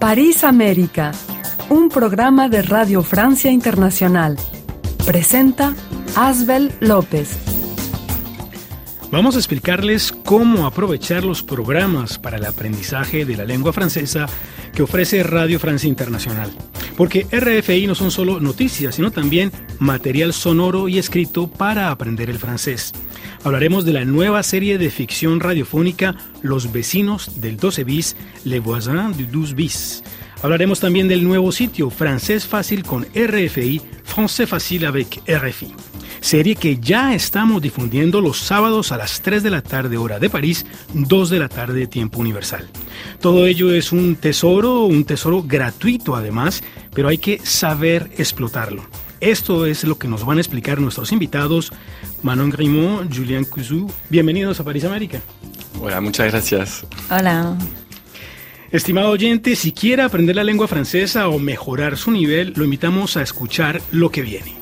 París América, un programa de Radio Francia Internacional. Presenta Asbel López. Vamos a explicarles cómo aprovechar los programas para el aprendizaje de la lengua francesa que ofrece Radio Francia Internacional. Porque RFI no son solo noticias, sino también material sonoro y escrito para aprender el francés. Hablaremos de la nueva serie de ficción radiofónica Los vecinos del 12 bis, Les voisins du 12 bis. Hablaremos también del nuevo sitio Francés Fácil con RFI, Français Facile avec RFI serie que ya estamos difundiendo los sábados a las 3 de la tarde hora de París, 2 de la tarde tiempo universal. Todo ello es un tesoro, un tesoro gratuito además, pero hay que saber explotarlo. Esto es lo que nos van a explicar nuestros invitados, Manon Grimaud, Julien Cousu. Bienvenidos a París América. Hola, muchas gracias. Hola. Estimado oyente, si quiere aprender la lengua francesa o mejorar su nivel, lo invitamos a escuchar lo que viene.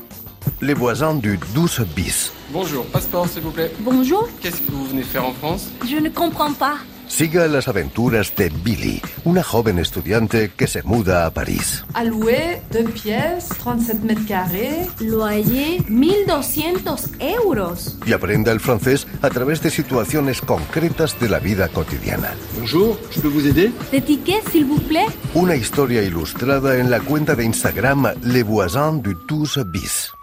les voisins du 12 bis. Bonjour, passeport s'il vous plaît. Bonjour. Qu'est-ce que vous venez faire en France Je ne comprends pas. Siga las aventuras de Billy, una joven estudiante que se muda a París. À louer, deux pièces, 37 mètres carrés. Loyer 1200 euros. Y aprenda el francés a través de situaciones concretas de la vida cotidiana. Bonjour, je peux vous aider Des tickets, s'il vous plaît Una historia ilustrada en la cuenta de Instagram Les voisins du 12 bis.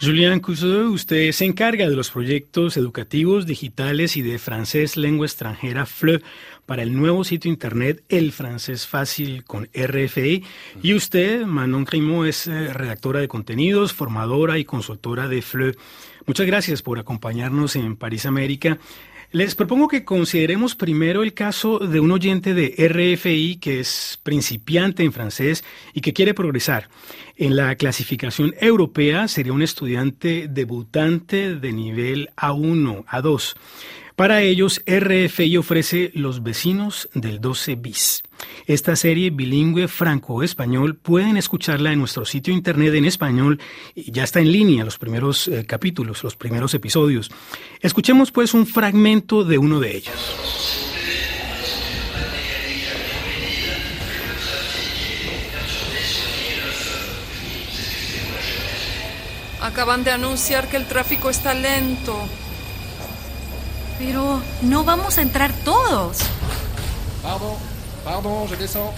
Julien Cousteau, usted se encarga de los proyectos educativos, digitales y de francés lengua extranjera FLE para el nuevo sitio internet El Francés Fácil con RFI. Y usted, Manon Grimaud, es eh, redactora de contenidos, formadora y consultora de FLE. Muchas gracias por acompañarnos en París América. Les propongo que consideremos primero el caso de un oyente de RFI que es principiante en francés y que quiere progresar. En la clasificación europea sería un estudiante debutante de nivel A1, A2. Para ellos, RFI ofrece Los vecinos del 12 bis. Esta serie bilingüe franco-español pueden escucharla en nuestro sitio internet en español y ya está en línea los primeros eh, capítulos, los primeros episodios. Escuchemos pues un fragmento de uno de ellos. Acaban de anunciar que el tráfico está lento. Pero no vamos a entrar todos. Pardon, pardon, je descends.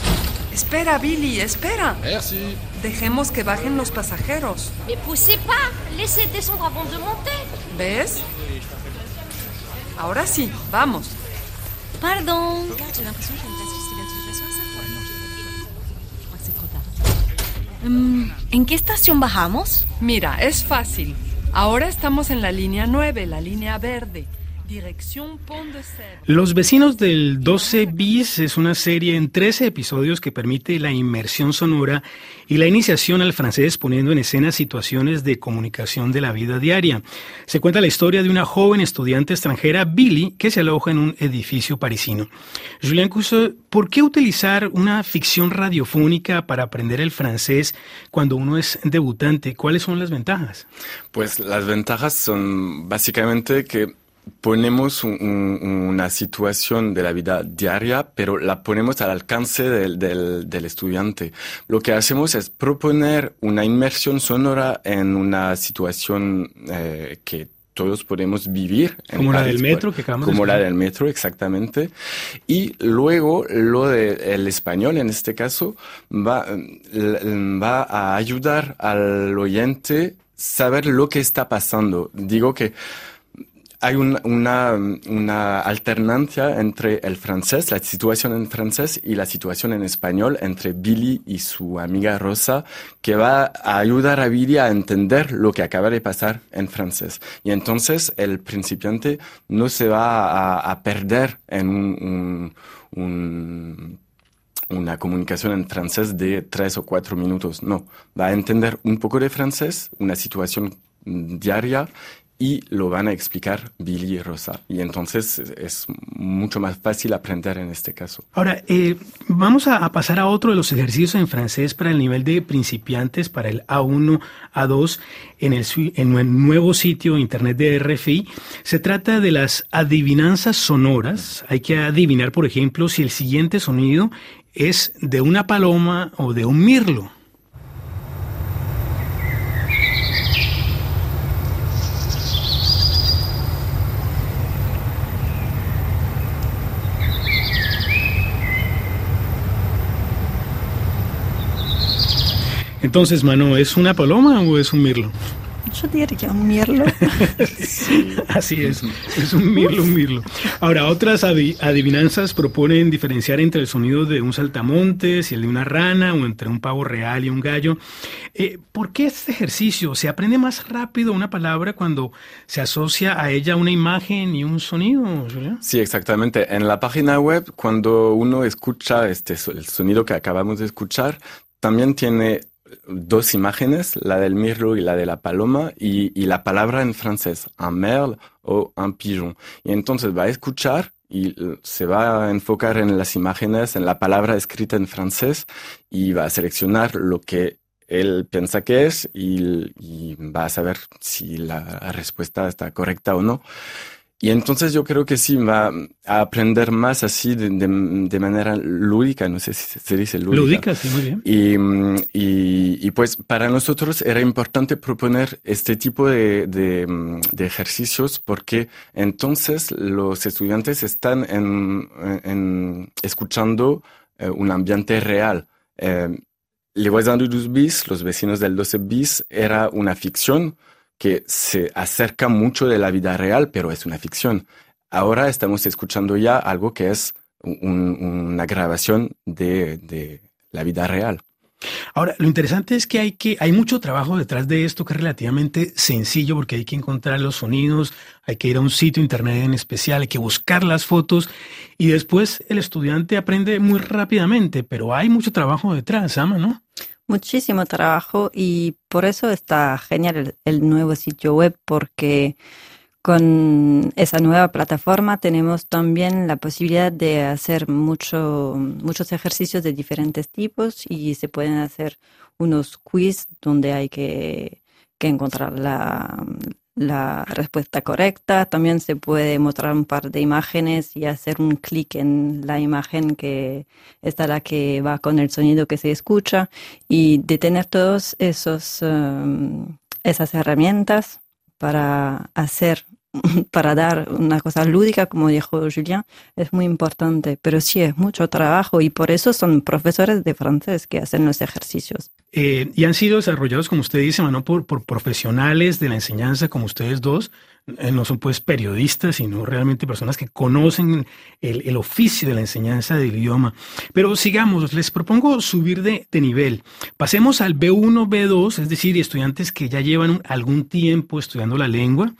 Espera, Billy, espera. Merci. Dejemos que bajen los pasajeros. Mais poussez pas Laissez descendre avant de monter ¿Ves? Ahora sí, vamos. Pardon. Mm, ¿En qué estación bajamos? Mira, es fácil. Ahora estamos en la línea 9, la línea verde. Dirección Pont de Sèvres. Los vecinos del 12 bis es una serie en 13 episodios que permite la inmersión sonora y la iniciación al francés poniendo en escena situaciones de comunicación de la vida diaria. Se cuenta la historia de una joven estudiante extranjera, Billy, que se aloja en un edificio parisino. Julien Cousteau, ¿por qué utilizar una ficción radiofónica para aprender el francés cuando uno es debutante? ¿Cuáles son las ventajas? Pues las ventajas son básicamente que ponemos un- un- una situación de la vida diaria, pero la ponemos al alcance del, del- del estudiante. Lo que hacemos es proponer una inmersión sonora en una situación eh, que todos podemos vivir. Como la del metro que acabamos de Como la del metro, exactamente. Y luego lo del español, en este caso, va, l- va a ayudar al oyente saber lo que está pasando. Digo que hay un- una, alternancia entre el francés, la situación en francés y la situación en español entre Billy y su amiga Rosa, que va a ayudar a Billy a entender lo que acaba de pasar en francés. Y entonces el principiante no se va a, a perder en un- un- un una comunicación en francés de tres o cuatro minutos. No, va a entender un poco de francés, una situación diaria y lo van a explicar Billy y Rosa. Y entonces es- mucho más fácil aprender en este caso. Ahora, eh, vamos a, pasar a otro de los ejercicios en francés para el nivel de principiantes, para el A1, A2, en el, sui- en el nuevo sitio internet de RFI. Se trata de las adivinanzas sonoras. Hay que adivinar, por ejemplo, si el siguiente sonido es de una paloma o de un mirlo. Entonces, mano, ¿es una paloma o es un mirlo? Yo diría un mirlo. Así es, es un mirlo, un mirlo. Ahora, otras adivinanzas proponen diferenciar entre el sonido de un saltamontes y el de una rana o entre un pavo real y un gallo. Eh, ¿Por qué este ejercicio? ¿Se aprende más rápido una palabra cuando se asocia a ella una imagen y un sonido, Sí, exactamente. En la página web, cuando uno escucha este, el sonido que acabamos de escuchar, también tiene dos imágenes, la del mirlo y la de la paloma, y, la palabra en francés, un merle o un pigeon. Y entonces va a escuchar y se va a enfocar en las imágenes, en la palabra escrita en francés, y va a seleccionar lo que él piensa que es y, y va a saber si la respuesta está correcta o no. Y entonces yo creo que sí, va a aprender más así de, de, manera lúdica, no sé si se dice lúdica. Lúdica, sí, muy bien. Y, y, y pues para nosotros era importante proponer este tipo de, de, ejercicios porque entonces los estudiantes están en, en escuchando eh, un ambiente real. Eh, Les voisins du 12 bis, los vecinos del 12 bis, era una ficción que se acerca mucho de la vida real, pero es una ficción. Ahora estamos escuchando ya algo que es una grabación de, de, la vida real. Ahora, lo interesante es que hay, que hay mucho trabajo detrás de esto que es relativamente sencillo porque hay que encontrar los sonidos, hay que ir a un sitio internet en especial, hay que buscar las fotos y después el estudiante aprende muy rápidamente, pero hay mucho trabajo detrás, Ama, ¿no? Muchísimo trabajo y por eso está genial el, nuevo sitio web porque con esa nueva plataforma tenemos también la posibilidad de hacer mucho, muchos ejercicios de diferentes tipos y se pueden hacer unos quiz donde hay que, que encontrar la, la respuesta correcta. También se puede mostrar un par de imágenes y hacer un clic en la imagen que está la que va con el sonido que se escucha y de tener todos esos um, esas herramientas para hacer para dar una cosa lúdica, como dijo Julien, es muy importante, pero sí es mucho trabajo y por eso son profesores de francés que hacen los ejercicios. Eh, y han sido desarrollados, como usted dice, ¿no? por, por profesionales de la enseñanza como ustedes dos, no son pues periodistas, sino realmente personas que conocen el, oficio de la enseñanza del idioma. Pero sigamos, les propongo subir de, nivel. Pasemos al B1, B2, es decir, estudiantes que ya llevan algún tiempo estudiando la lengua.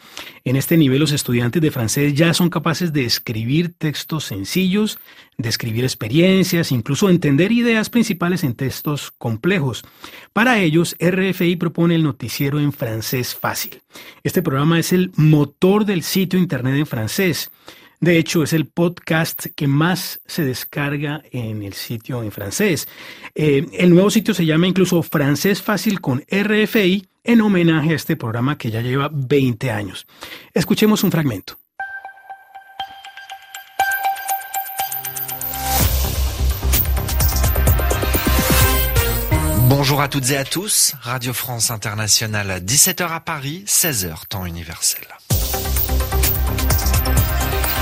En este nivel los estudiantes de francés ya son capaces de escribir textos sencillos, de escribir experiencias, incluso entender ideas principales en textos complejos. Para ellos, RFI propone el noticiero en francés fácil. Este programa es el motor del sitio internet en francés. De hecho, es el podcast que más se descarga en el sitio en francés. Eh, el nuevo sitio se llama incluso Francés Fácil con RFI en homenaje a este programa que ya lleva 20 años. Escuchemos un fragmento. Bonjour à toutes et à tous, Radio France Internationale, 17h à Paris, 16h temps universel.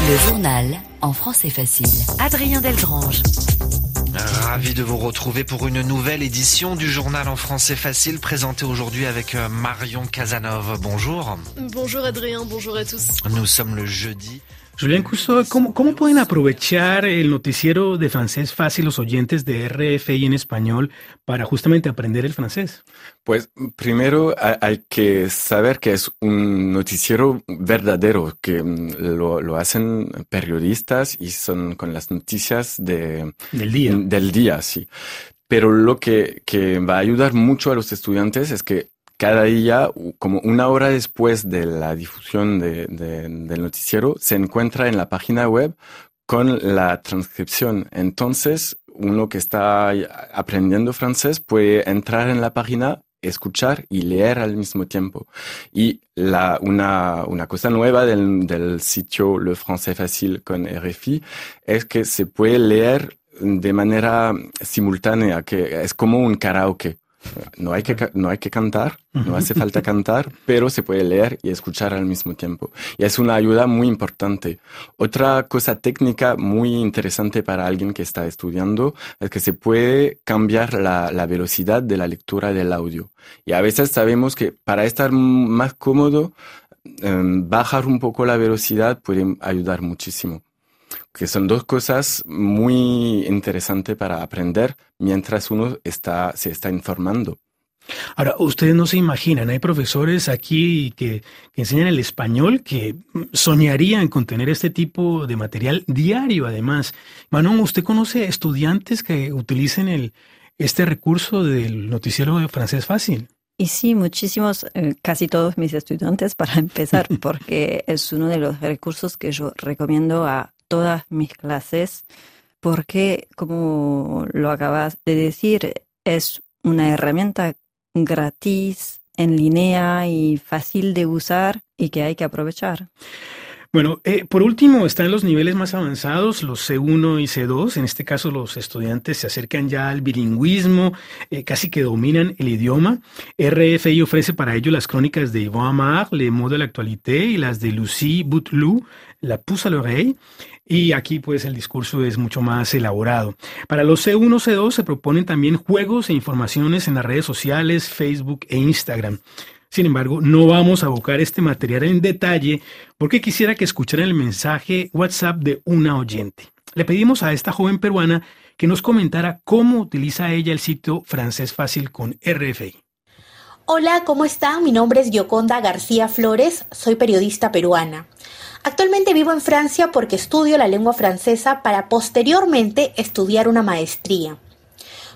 Le journal en français facile. Adrien Delgrange. Ravi de vous retrouver pour une nouvelle édition du journal en français facile présenté aujourd'hui avec euh, Marion Casanov. Bonjour. Bonjour Adrien, bonjour à tous. Nous sommes le jeudi Julián ¿cómo, ¿cómo, pueden aprovechar el noticiero de francés fácil los oyentes de RFI en español para justamente aprender el francés? Pues primero hay que saber que es un noticiero verdadero, que mm, lo, lo hacen periodistas y son con las noticias de, del día. Del día, sí. Pero lo que, que va a ayudar mucho a los estudiantes es que cada día, como una hora después de la difusión de, del noticiero, se encuentra en la página web con la transcripción. Entonces, uno que está aprendiendo francés puede entrar en la página, escuchar y leer al mismo tiempo. Y la, una, una cosa nueva del, del sitio Le Français Facile con RFI es que se puede leer de manera simultánea, que es como un karaoke. No hay que, no hay que cantar, no hace falta cantar, pero se puede leer y escuchar al mismo tiempo. Y es una ayuda muy importante. Otra cosa técnica muy interesante para alguien que está estudiando es que se puede cambiar la, la velocidad de la lectura del audio. Y a veces sabemos que para estar más cómodo, em, bajar un poco la velocidad puede ayudar muchísimo que son dos cosas muy interesantes para aprender mientras uno está, se está informando. Ahora, ustedes no se imaginan, hay profesores aquí que, que, enseñan el español que soñarían con tener este tipo de material diario, además. Manon, ¿usted conoce estudiantes que utilicen el, este recurso del noticiero de francés fácil? Y sí, muchísimos, eh, casi todos mis estudiantes para empezar, porque es uno de los recursos que yo recomiendo a todas mis clases porque, como lo acabas de decir, es una herramienta gratis, en línea y fácil de usar y que hay que aprovechar. Bueno, eh, por último están los niveles más avanzados, los C1 y C2. En este caso, los estudiantes se acercan ya al bilingüismo, eh, casi que dominan el idioma. RFI ofrece para ello las crónicas de Yvon Amar, Le Mot de l'actualité y las de Lucie Bouteloup, La Pousse à l'oreille. Y aquí pues el discurso es mucho más elaborado. Para los C1, C2 se proponen también juegos e informaciones en las redes sociales, Facebook e Instagram. Sin embargo, no vamos a abocar este material en detalle porque quisiera que escucharan el mensaje WhatsApp de una oyente. Le pedimos a esta joven peruana que nos comentara cómo utiliza ella el sitio Francés Fácil con RFI. Hola, ¿cómo está? Mi nombre es Gioconda García Flores, soy periodista peruana. Actualmente vivo en Francia porque estudio la lengua francesa para posteriormente estudiar una maestría.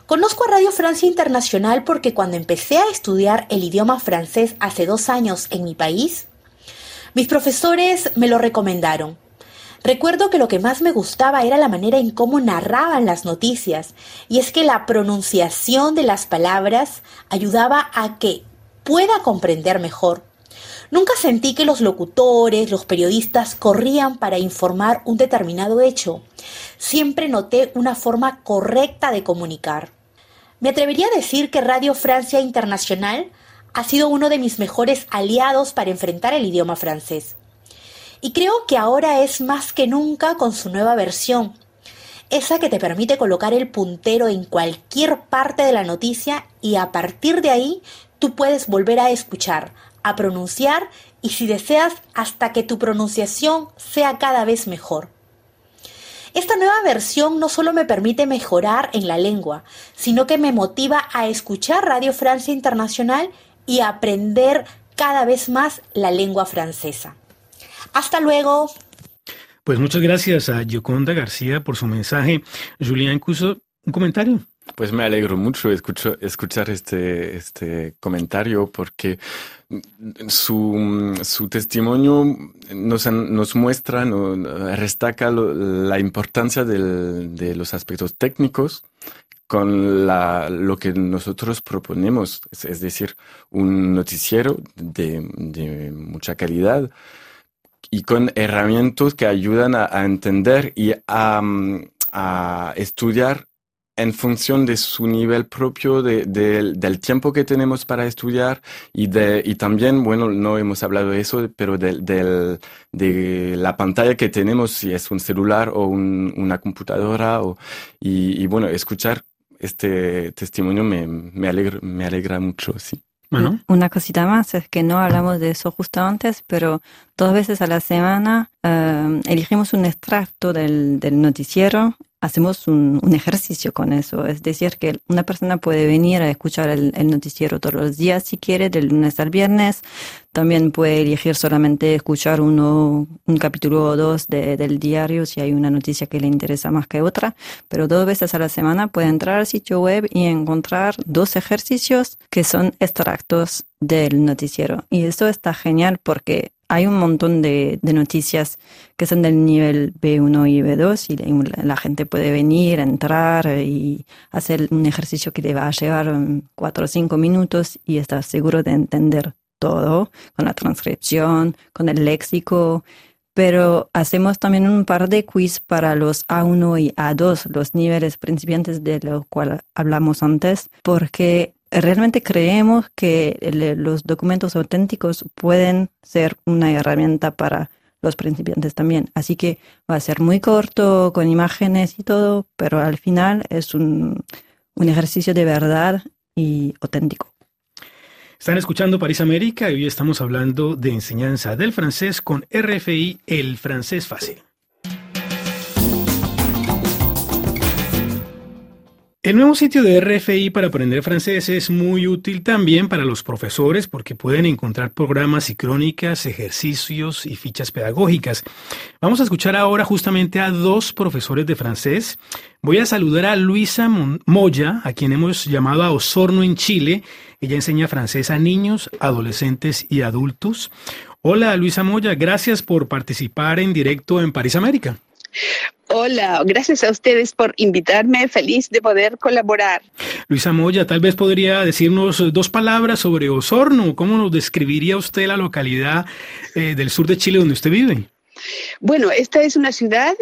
Conozco a Radio Francia Internacional porque cuando empecé a estudiar el idioma francés hace dos años en mi país, mis profesores me lo recomendaron. Recuerdo que lo que más me gustaba era la manera en cómo narraban las noticias, y es que la pronunciación de las palabras ayudaba a que pueda comprender mejor. Nunca sentí que los locutores, los periodistas corrían para informar un determinado hecho. Siempre noté una forma correcta de comunicar. Me atrevería a decir que Radio Francia Internacional ha sido uno de mis mejores aliados para enfrentar el idioma francés. Y creo que ahora es más que nunca con su nueva versión, esa que te permite colocar el puntero en cualquier parte de la noticia y a partir de ahí tú puedes volver a escuchar, a pronunciar y si deseas hasta que tu pronunciación sea cada vez mejor. Esta nueva versión no solo me permite mejorar en la lengua, sino que me motiva a escuchar Radio Francia Internacional y a aprender cada vez más la lengua francesa. Hasta luego. Pues muchas gracias a Gioconda García por su mensaje. Julián Cuso, un comentario. Pues me alegro mucho escuchar este, este comentario porque su, su testimonio nos, nos muestra, nos destaca la importancia de los aspectos técnicos con lo que nosotros proponemos, es, decir, un noticiero de, mucha calidad y con herramientas que ayudan a, entender y a estudiar en función de su nivel propio, de, de, del tiempo que tenemos para estudiar y, de, y también, bueno, no hemos hablado de eso, pero de, de, de la pantalla que tenemos, si es un celular o un, una computadora, o, y, y, bueno, escuchar este testimonio me, me, alegra, me alegra mucho, sí. Bueno. Una cosita más es que no hablamos de eso justo antes, pero dos veces a la semana uh, elegimos un extracto del, del noticiero hacemos un, ejercicio con eso. Es decir, que una persona puede venir a escuchar el, noticiero todos los días si quiere, del lunes al viernes. También puede elegir solamente escuchar uno, un capítulo o dos de, del diario si hay una noticia que le interesa más que otra. Pero dos veces a la semana puede entrar al sitio web y encontrar dos ejercicios que son extractos del noticiero. Y eso está genial porque hay un montón de, noticias que son del nivel B1 y B2 y la, gente puede venir, entrar y hacer un ejercicio que le va a llevar cuatro o cinco minutos y estar seguro de entender todo con la transcripción, con el léxico, pero hacemos también un par de quiz para los A1 y A2, los niveles principiantes de los cuales hablamos antes, porque realmente creemos que los documentos auténticos pueden ser una herramienta para los principiantes también. Así que va a ser muy corto, con imágenes y todo, pero al final es un, un ejercicio de verdad y auténtico. Están escuchando París América y hoy estamos hablando de enseñanza del francés con RFI, el francés fácil. El nuevo sitio de RFI para aprender francés es muy útil también para los profesores porque pueden encontrar programas y crónicas, ejercicios y fichas pedagógicas. Vamos a escuchar ahora justamente a dos profesores de francés. Voy a saludar a Luisa Moya, a quien hemos llamado a Osorno en Chile. Ella enseña francés a niños, adolescentes y adultos. Hola Luisa Moya, gracias por participar en directo en París América. Hola, gracias a ustedes por invitarme. Feliz de poder colaborar. Luisa Moya, tal vez podría decirnos dos palabras sobre Osorno. ¿Cómo nos describiría usted la localidad eh, del sur de Chile donde usted vive? Bueno, esta es una ciudad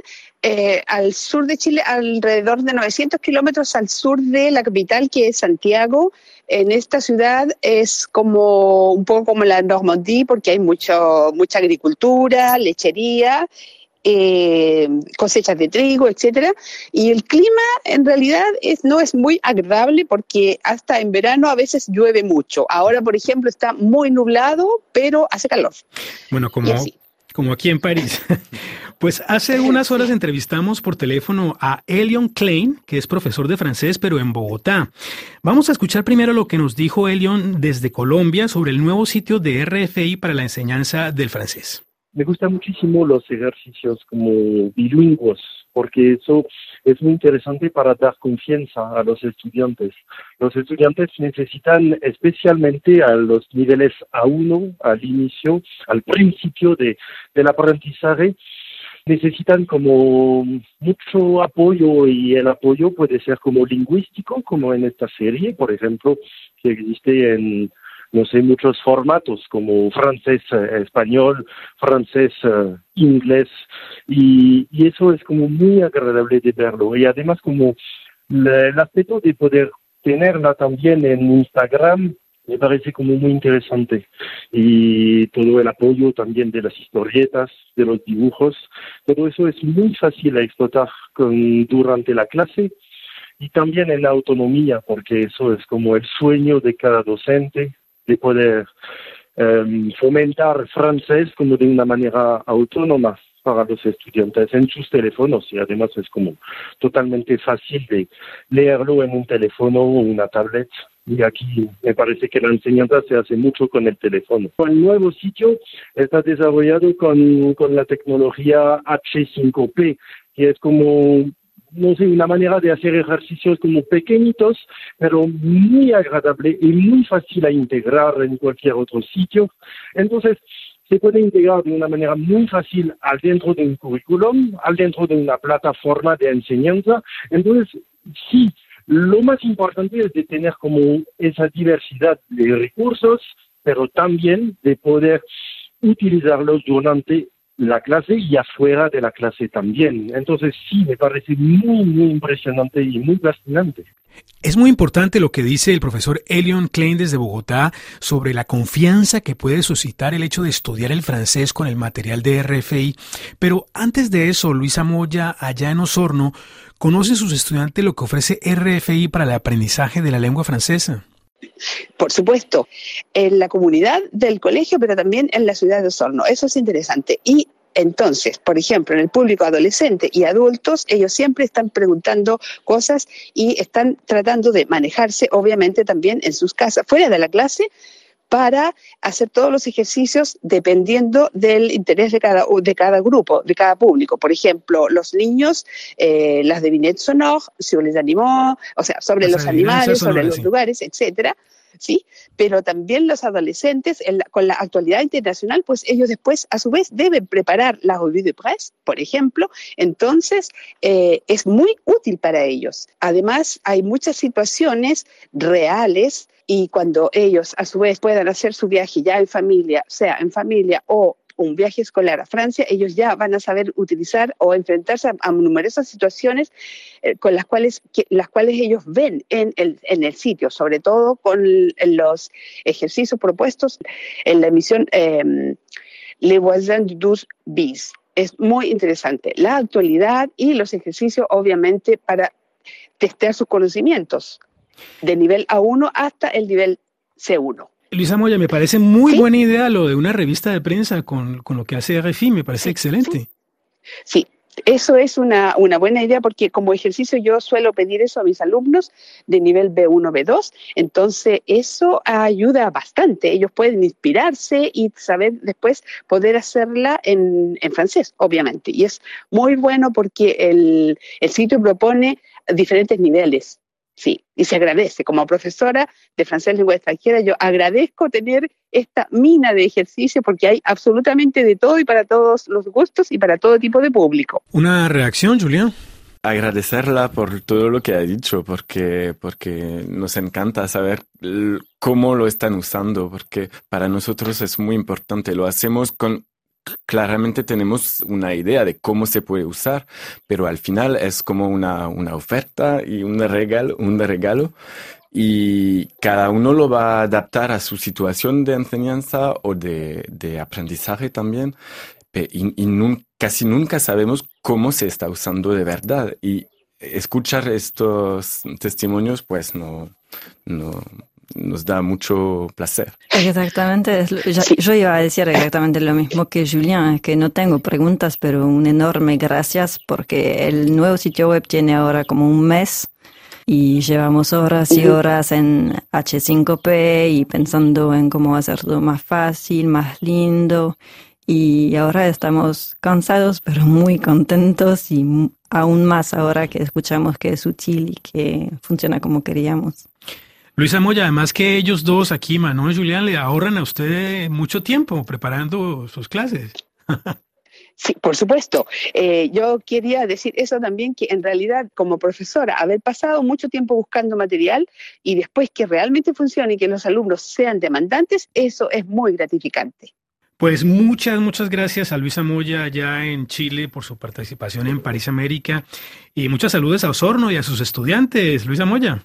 eh, al sur de Chile, alrededor de 900 kilómetros al sur de la capital, que es Santiago. En esta ciudad es como un poco como la Normandía, porque hay mucho, mucha agricultura, lechería eh, cosechas de trigo, etcétera. Y el clima en realidad es, no es muy agradable porque hasta en verano a veces llueve mucho. Ahora, por ejemplo, está muy nublado, pero hace calor. Bueno, como, como aquí en París. Pues hace unas horas entrevistamos por teléfono a Elion Klein, que es profesor de francés, pero en Bogotá. Vamos a escuchar primero lo que nos dijo Elion desde Colombia sobre el nuevo sitio de RFI para la enseñanza del francés me gustan muchísimo los ejercicios como bilingües, porque eso es muy interesante para dar confianza a los estudiantes. Los estudiantes necesitan especialmente a los niveles A1, al inicio, al principio de, del aprendizaje, necesitan como mucho apoyo y el apoyo puede ser como lingüístico, como en esta serie, por ejemplo, que existe en no sé, muchos formatos como francés, eh, español, francés, eh, inglés, y, eso es como muy agradable de verlo. Y además como el aspecto de poder tenerla también en Instagram me parece como muy interesante. Y todo el apoyo también de las historietas, de los dibujos, todo eso es muy fácil a explotar durante la clase y también en la autonomía, porque eso es como el sueño de cada docente, de poder um, fomentar francés como de una manera autónoma para los estudiantes en sus teléfonos y además es como totalmente fácil de leerlo en un teléfono o una tablet y aquí me parece que la enseñanza se hace mucho con el teléfono. El nuevo sitio está desarrollado con, con la tecnología H5P, que es como no sé, una manera de hacer ejercicios como pequeñitos, pero muy agradable y muy fácil a integrar en cualquier otro sitio. Entonces, se puede integrar de una manera muy fácil al dentro de un currículum, al dentro de una plataforma de enseñanza. Entonces, sí, lo más importante es de tener como esa diversidad de recursos, pero también de poder utilizarlos durante la clase y afuera de la clase también. Entonces sí, me parece muy, muy impresionante y muy fascinante. Es muy importante lo que dice el profesor Elion Klein desde Bogotá sobre la confianza que puede suscitar el hecho de estudiar el francés con el material de RFI. Pero antes de eso, Luisa Moya, allá en Osorno, ¿conoce sus estudiantes lo que ofrece RFI para el aprendizaje de la lengua francesa? Por supuesto, en la comunidad del colegio, pero también en la ciudad de Osorno. Eso es interesante. Y entonces, por ejemplo, en el público adolescente y adultos, ellos siempre están preguntando cosas y están tratando de manejarse, obviamente, también en sus casas, fuera de la clase, para hacer todos los ejercicios dependiendo del interés de cada, de cada grupo, de cada público. Por ejemplo, los niños, eh, las de Binet Sonor, sobre les animó, o sea, sobre los animales, sobre los lugares, etcétera. ¿sí? Pero también los adolescentes, con la actualidad internacional, pues ellos después, a su vez, deben preparar la revue de presse, por ejemplo, entonces eh, es muy útil para ellos. Además, hay muchas situaciones reales y cuando ellos, a su vez, puedan hacer su viaje ya en familia, sea en familia o un viaje escolar a Francia, ellos ya van a saber utilizar o enfrentarse a, numerosas situaciones eh, con las cuales, las cuales ellos ven en el, en el sitio, sobre todo con los ejercicios propuestos en la emisión eh, Le Voisin du bis. Es muy interesante la actualidad y los ejercicios, obviamente, para testear sus conocimientos de nivel A1 hasta el nivel C1. Luisa Moya, me parece muy buena idea lo de una revista de prensa con, lo que hace RFI, me parece excelente. Sí. Eso es una, una, buena idea porque como ejercicio yo suelo pedir eso a mis alumnos de nivel B1, B2, entonces eso ayuda bastante. Ellos pueden inspirarse y saber después poder hacerla en, en francés, obviamente. Y es muy bueno porque el, el sitio propone diferentes niveles. Sí, y se agradece. Como profesora de francés lengua extranjera, yo agradezco tener esta mina de ejercicio porque hay absolutamente de todo y para todos los gustos y para todo tipo de público. ¿Una reacción, Julián? agradecerla por todo lo que ha dicho, porque, porque nos encanta saber cómo lo están usando, porque para nosotros es muy importante. Lo hacemos con claramente tenemos una idea de cómo se puede usar, pero al final es como una, una oferta y un regalo, un regalo y cada uno lo va a adaptar a su situación de enseñanza o de, de aprendizaje también. Y, casi nunca sabemos cómo se está usando de verdad. Y escuchar estos testimonios, pues no, no, nos da mucho placer. Exactamente, yo, iba a decir exactamente lo mismo que Julián, que no tengo preguntas, pero un enorme gracias porque el nuevo sitio web tiene ahora como un mes y llevamos horas y horas en H5P y pensando en cómo hacerlo más fácil, más lindo. Y ahora estamos cansados, pero muy contentos y aún más ahora que escuchamos que es útil y que funciona como queríamos. Luisa Moya, además que ellos dos aquí, Manuel y Julián, le ahorran a usted mucho tiempo preparando sus clases. Sí, por supuesto. Eh, yo quería decir eso también, que en realidad como profesora, haber pasado mucho tiempo buscando material y después que realmente funcione y que los alumnos sean demandantes, eso es muy gratificante. Pues muchas, muchas gracias a Luisa Moya allá en Chile por su participación en París América y muchas saludos a Osorno y a sus estudiantes. Luisa Moya.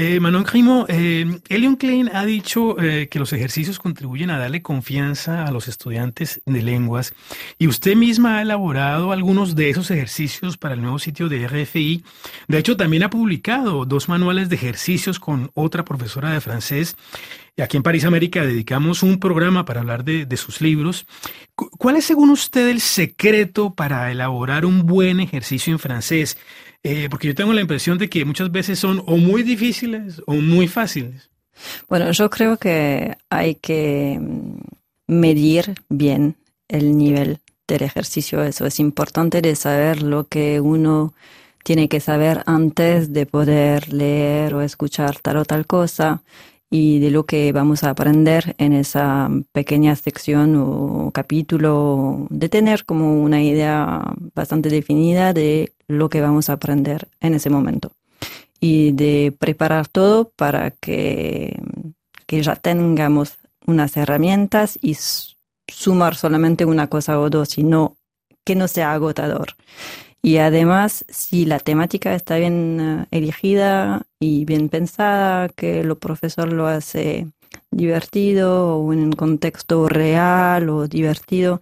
Eh, Manon Crimo, eh, Elion Klein ha dicho eh, que los ejercicios contribuyen a darle confianza a los estudiantes de lenguas y usted misma ha elaborado algunos de esos ejercicios para el nuevo sitio de RFI. De hecho, también ha publicado dos manuales de ejercicios con otra profesora de francés. Y aquí en París América dedicamos un programa para hablar de, de sus libros. ¿Cuál es, según usted, el secreto para elaborar un buen ejercicio en francés? Eh, porque yo tengo la impresión de que muchas veces son o muy difíciles o muy fáciles. Bueno, yo creo que hay que mm, medir bien el nivel del ejercicio. Eso es importante de saber lo que uno tiene que saber antes de poder leer o escuchar tal o tal cosa y de lo que vamos a aprender en esa pequeña sección o capítulo, de tener como una idea bastante definida de lo que vamos a aprender en ese momento y de preparar todo para que, que ya tengamos unas herramientas y sumar solamente una cosa o dos, sino que no sea agotador. Y además, si la temática está bien eh, elegida y bien pensada, que el profesor lo hace divertido o en un contexto real o divertido,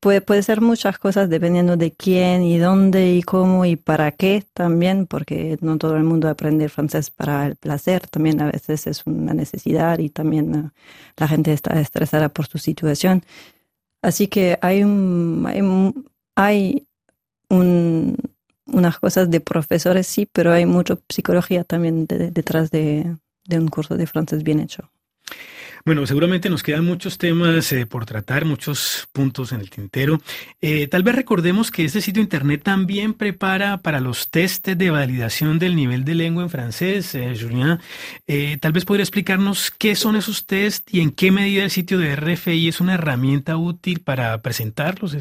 puede, puede ser muchas cosas dependiendo de quién y dónde y cómo y para qué también, porque no todo el mundo aprende francés para el placer, también a veces es una necesidad y también eh, la gente está estresada por su situación. Así que hay, un, hay, hay unas cosas de profesores, sí, pero hay mucha psicología también detrás de, un curso de francés bien hecho. Bueno, seguramente nos quedan muchos temas eh, por tratar, muchos puntos en el tintero. Eh, tal vez recordemos que este sitio internet también prepara para los test de validación del nivel de lengua en francés. Eh, Julien, tal vez podría explicarnos qué son esos test y en qué medida el sitio de RFI es una herramienta útil para presentarlos.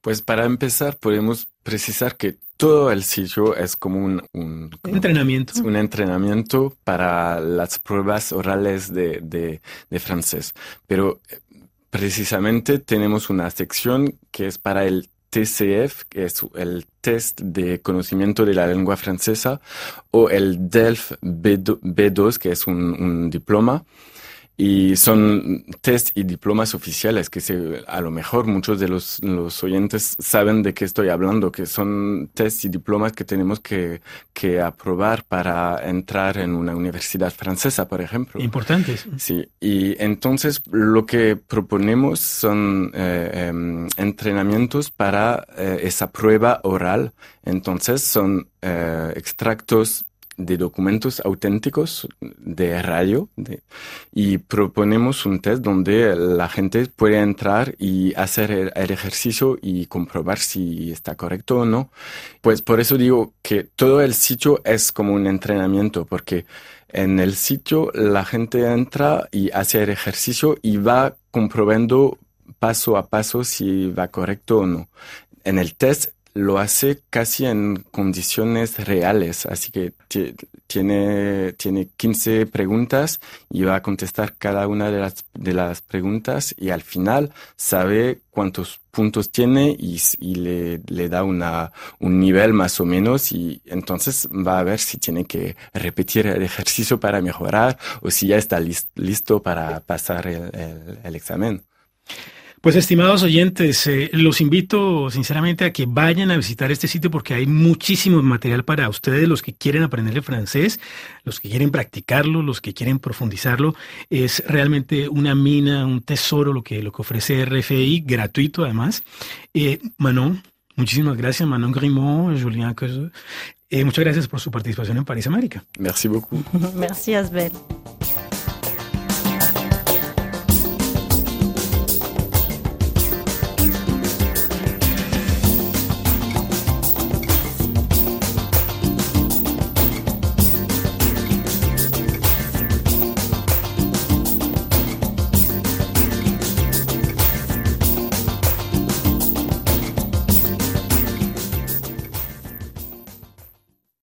Pues para empezar podemos precisar que todo el sitio es como un, un, entrenamiento. Un entrenamiento para las pruebas orales de, de, de francés. Pero eh, precisamente tenemos una sección que es para el TCF, que es el test de conocimiento de la lengua francesa, o el DELF B2, que es un, un diploma y son test y diplomas oficiales que se, a lo mejor muchos de los, los, oyentes saben de qué estoy hablando, que son test y diplomas que tenemos que, que aprobar para entrar en una universidad francesa, por ejemplo. Importantes. Sí, y entonces lo que proponemos son eh, em, entrenamientos para eh, esa prueba oral. Entonces son eh, extractos de documentos auténticos de radio y proponemos un test donde la gente puede entrar y hacer el, ejercicio y comprobar si está correcto o no. Pues por eso digo que todo el sitio es como un entrenamiento porque en el sitio la gente entra y hace el ejercicio y va comprobando paso a paso si va correcto o no. En el test lo hace casi en condiciones reales, así que tiene, tiene 15 preguntas y va a contestar cada una de las, de las preguntas y al final sabe cuántos puntos tiene y, le, le, da una, un nivel más o menos y entonces va a ver si tiene que repetir el ejercicio para mejorar o si ya está listo para pasar el examen. Pues estimados oyentes, eh, los invito sinceramente a que vayan a visitar este sitio porque hay muchísimo material para ustedes, los que quieren aprender el francés, los que quieren practicarlo, los que quieren profundizarlo. Es realmente una mina, un tesoro lo que, lo que ofrece RFI, gratuito además. Eh, Manon, muchísimas gracias, Manon Grimaud, Julien eh, muchas gracias por su participación en París América. Merci beaucoup. Merci, Asbel.